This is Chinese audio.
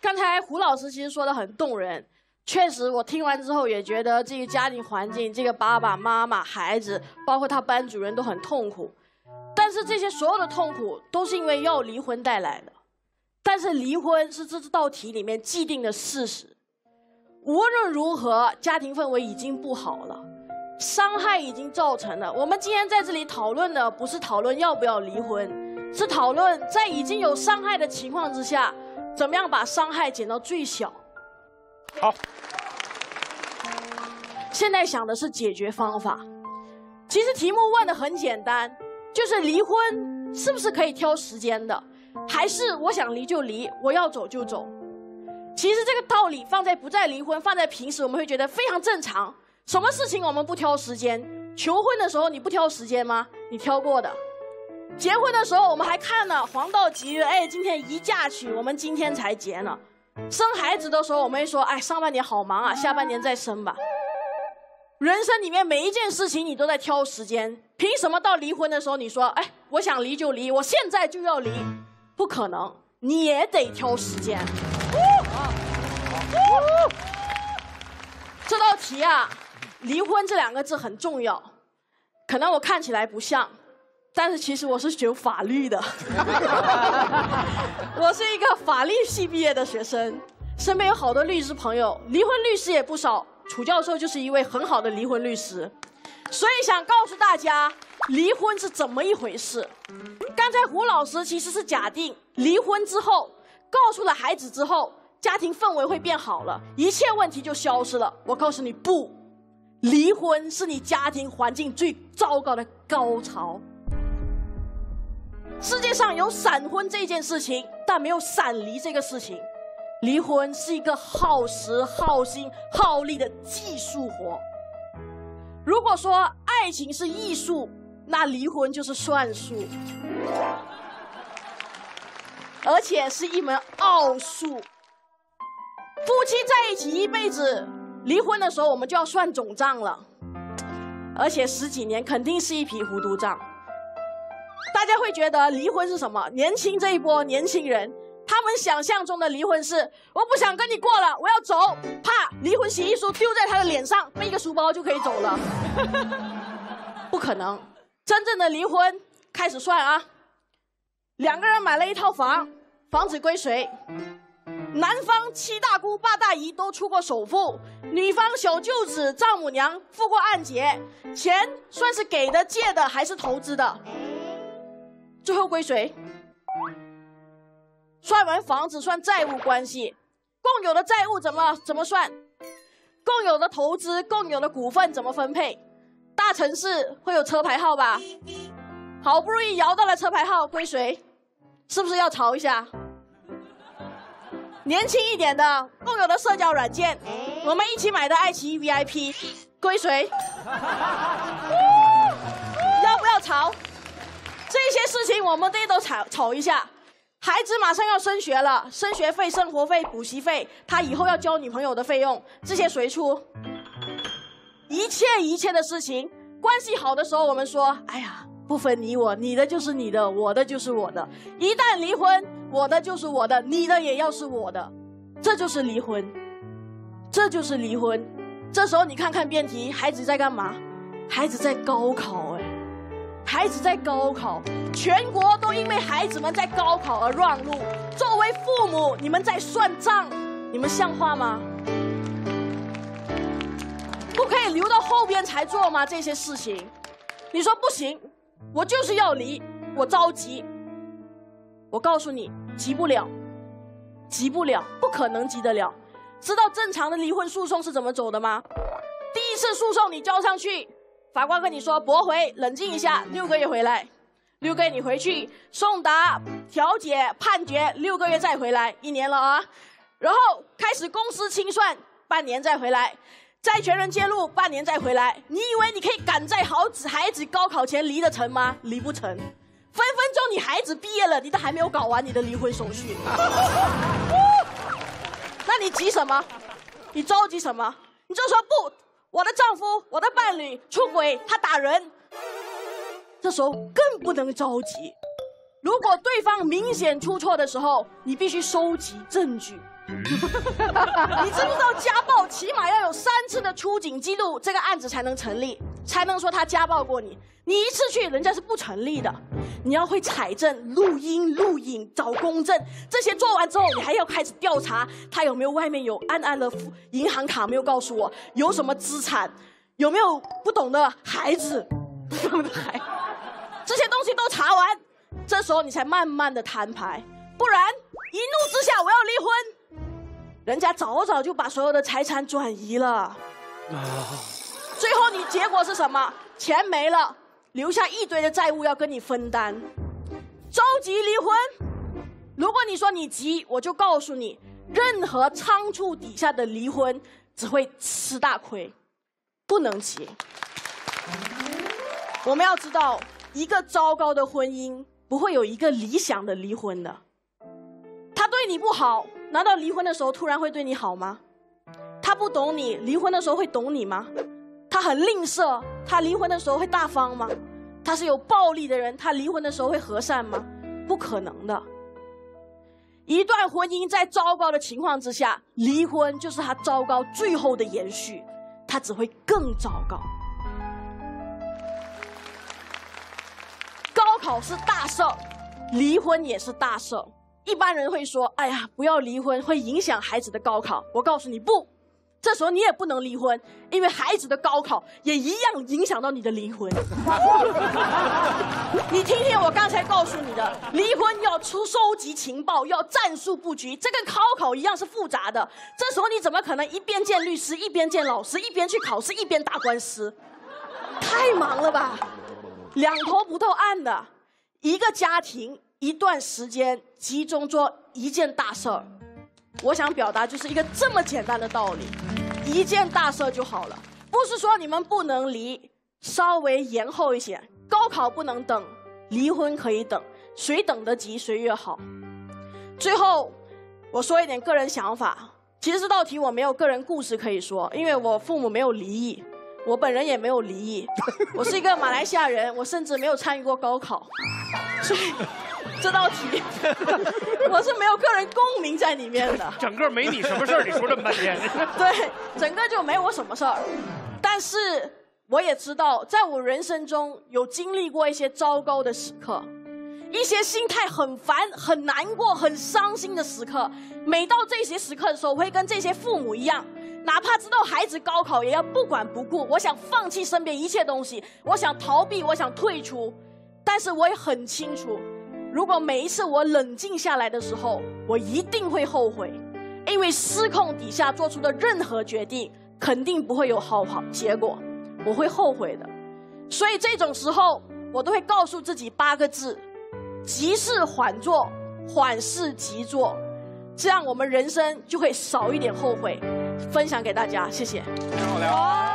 刚才胡老师其实说的很动人，确实我听完之后也觉得这个家庭环境，这个爸爸妈妈、孩子，包括他班主任都很痛苦。但是这些所有的痛苦都是因为要离婚带来的。但是离婚是这道题里面既定的事实。无论如何，家庭氛围已经不好了，伤害已经造成了。我们今天在这里讨论的不是讨论要不要离婚，是讨论在已经有伤害的情况之下，怎么样把伤害减到最小。好，现在想的是解决方法。其实题目问的很简单，就是离婚是不是可以挑时间的，还是我想离就离，我要走就走？其实这个道理放在不再离婚，放在平时我们会觉得非常正常。什么事情我们不挑时间？求婚的时候你不挑时间吗？你挑过的。结婚的时候我们还看了黄道吉日，哎，今天宜嫁娶，我们今天才结呢。生孩子的时候我们一说，哎，上半年好忙啊，下半年再生吧。人生里面每一件事情你都在挑时间，凭什么到离婚的时候你说，哎，我想离就离，我现在就要离？不可能，你也得挑时间。这道题啊，离婚这两个字很重要。可能我看起来不像，但是其实我是学法律的。我是一个法律系毕业的学生，身边有好多律师朋友，离婚律师也不少。楚教授就是一位很好的离婚律师，所以想告诉大家，离婚是怎么一回事。刚才胡老师其实是假定离婚之后，告诉了孩子之后。家庭氛围会变好了，一切问题就消失了。我告诉你，不，离婚是你家庭环境最糟糕的高潮。世界上有闪婚这件事情，但没有闪离这个事情。离婚是一个耗时、耗心、耗力的技术活。如果说爱情是艺术，那离婚就是算术，而且是一门奥数。夫妻在一起一辈子，离婚的时候我们就要算总账了，而且十几年肯定是一笔糊涂账。大家会觉得离婚是什么？年轻这一波年轻人，他们想象中的离婚是：我不想跟你过了，我要走，啪，离婚协议书丢在他的脸上，背个书包就可以走了。不可能，真正的离婚开始算啊！两个人买了一套房，房子归谁？男方七大姑八大姨都出过首付，女方小舅子丈母娘付过按揭，钱算是给的、借的还是投资的？最后归谁？算完房子算债务关系，共有的债务怎么怎么算？共有的投资、共有的股份怎么分配？大城市会有车牌号吧？好不容易摇到了车牌号，归谁？是不是要吵一下？年轻一点的共有的社交软件，我们一起买的爱奇艺 VIP 归谁？我们这都吵吵一下。孩子马上要升学了，升学费、生活费、补习费，他以后要交女朋友的费用，这些谁出？一切一切的事情，关系好的时候我们说，哎呀，不分你我，你的就是你的，我的就是我的。一旦离婚。我的就是我的，你的也要是我的，这就是离婚，这就是离婚。这时候你看看辩题，孩子在干嘛？孩子在高考，孩子在高考，全国都因为孩子们在高考而让路。作为父母，你们在算账，你们像话吗？不可以留到后边才做吗？这些事情，你说不行，我就是要离，我着急。我告诉你。急不了，急不了，不可能急得了。知道正常的离婚诉讼是怎么走的吗？第一次诉讼你交上去，法官跟你说驳回，冷静一下，六个月回来，六个月你回去送达调解判决，六个月再回来，一年了啊。然后开始公司清算，半年再回来，债权人揭露，半年再回来。你以为你可以赶在好子孩子高考前离得成吗？离不成。分分钟你孩子毕业了，你都还没有搞完你的离婚手续，那你急什么？你着急什么？你就说不，我的丈夫、我的伴侣出轨，他打人，这时候更不能着急，如果对方明显出错的时候，你必须收集证据。你知不知道家暴起码要有三次的出警记录，这个案子才能成立，才能说他家暴过你。你一次去，人家是不成立的。你要会采证、录音、录影、找公证，这些做完之后，你还要开始调查他有没有外面有暗暗的银行卡没有告诉我，有什么资产，有没有不懂的孩子，不懂的孩，这些东西都查完，这时候你才慢慢的摊牌，不然一怒之下我要离婚。人家早早就把所有的财产转移了，最后你结果是什么？钱没了，留下一堆的债务要跟你分担，着急离婚。如果你说你急，我就告诉你，任何仓促底下的离婚只会吃大亏，不能急。我们要知道，一个糟糕的婚姻不会有一个理想的离婚的，他对你不好。难道离婚的时候突然会对你好吗？他不懂你，离婚的时候会懂你吗？很吝啬，他离婚的时候会大方吗？他是有暴力的人，他离婚的时候会和善吗？不可能的。一段婚姻在糟糕的情况之下，离婚就是他糟糕最后的延续，他只会更糟糕。高考是大事，离婚也是大事。一般人会说：“哎呀，不要离婚，会影响孩子的高考。”我告诉你，不，这时候你也不能离婚，因为孩子的高考也一样影响到你的离婚。你听听我刚才告诉你的，离婚要出收集情报，要战术布局，这跟高考一样是复杂的。这时候你怎么可能一边见律师，一边见老师，一边去考试，一边打官司？太忙了吧，两头不透岸的一个家庭。一段时间集中做一件大事儿，我想表达就是一个这么简单的道理，一件大事就好了。不是说你们不能离，稍微延后一些，高考不能等，离婚可以等，谁等得及谁越好。最后，我说一点个人想法，其实这道题我没有个人故事可以说，因为我父母没有离异，我本人也没有离异，我是一个马来西亚人，我甚至没有参与过高考，所以。这道题，我是没有个人共鸣在里面的。整个没你什么事儿，你说这么半天。对，整个就没我什么事儿。但是我也知道，在我人生中有经历过一些糟糕的时刻，一些心态很烦、很难过、很伤心的时刻。每到这些时刻的时候，我会跟这些父母一样，哪怕知道孩子高考，也要不管不顾。我想放弃身边一切东西，我想逃避，我想退出。但是我也很清楚。如果每一次我冷静下来的时候，我一定会后悔，因为失控底下做出的任何决定，肯定不会有好好结果，我会后悔的。所以这种时候，我都会告诉自己八个字：急事缓做，缓事急做，这样我们人生就会少一点后悔。分享给大家，谢谢。好聊。